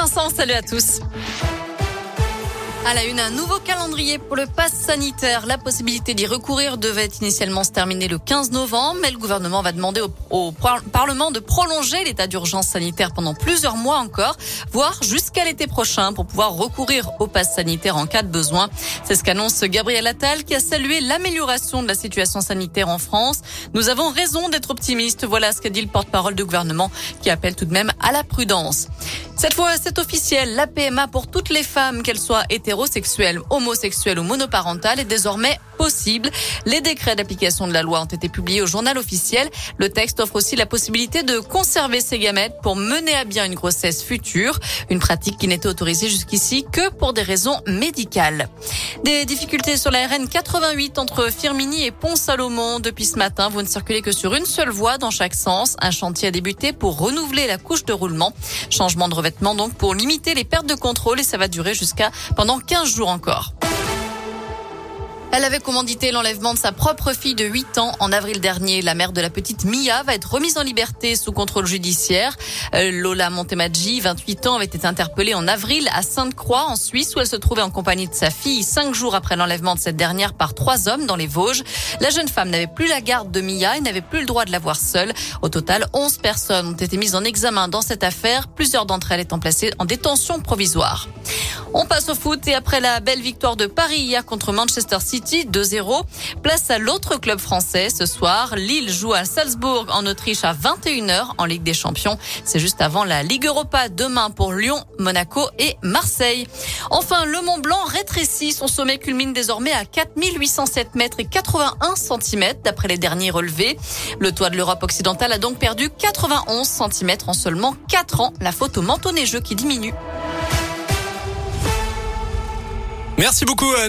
Vincent, salut à tous. À la une, un nouveau calendrier pour le pass sanitaire. La possibilité d'y recourir devait initialement se terminer le 15 novembre, mais le gouvernement va demander au, au Parlement de prolonger l'état d'urgence sanitaire pendant plusieurs mois encore, voire jusqu'à l'été prochain pour pouvoir recourir au pass sanitaire en cas de besoin. C'est ce qu'annonce Gabriel Attal qui a salué l'amélioration de la situation sanitaire en France. Nous avons raison d'être optimistes. Voilà ce qu'a dit le porte-parole du gouvernement qui appelle tout de même à la prudence. Cette fois, c'est officiel. La PMA pour toutes les femmes, qu'elles soient hétérosexuelles, homosexuelles ou monoparentales, est désormais possible. Les décrets d'application de la loi ont été publiés au journal officiel. Le texte offre aussi la possibilité de conserver ses gamètes pour mener à bien une grossesse future. Une pratique qui n'était autorisée jusqu'ici que pour des raisons médicales. Des difficultés sur la RN 88 entre Firmini et Pont-Salomon. Depuis ce matin, vous ne circulez que sur une seule voie dans chaque sens. Un chantier a débuté pour renouveler la couche de roulement. Changement de revêtement donc pour limiter les pertes de contrôle et ça va durer jusqu'à pendant 15 jours encore. Elle avait commandité l'enlèvement de sa propre fille de 8 ans en avril dernier. La mère de la petite Mia va être remise en liberté sous contrôle judiciaire. Euh, Lola Montemaggi, 28 ans, avait été interpellée en avril à Sainte-Croix, en Suisse, où elle se trouvait en compagnie de sa fille, cinq jours après l'enlèvement de cette dernière par trois hommes dans les Vosges. La jeune femme n'avait plus la garde de Mia et n'avait plus le droit de la voir seule. Au total, 11 personnes ont été mises en examen dans cette affaire. Plusieurs d'entre elles étant placées en détention provisoire. On passe au foot et après la belle victoire de Paris hier contre Manchester City 2-0, place à l'autre club français ce soir. Lille joue à Salzbourg en Autriche à 21h en Ligue des Champions. C'est juste avant la Ligue Europa demain pour Lyon, Monaco et Marseille. Enfin, le Mont Blanc rétrécit. Son sommet culmine désormais à 4807 mètres et 81 cm d'après les derniers relevés. Le toit de l'Europe occidentale a donc perdu 91 cm en seulement 4 ans. La faute au manteau neigeux qui diminue. Merci beaucoup.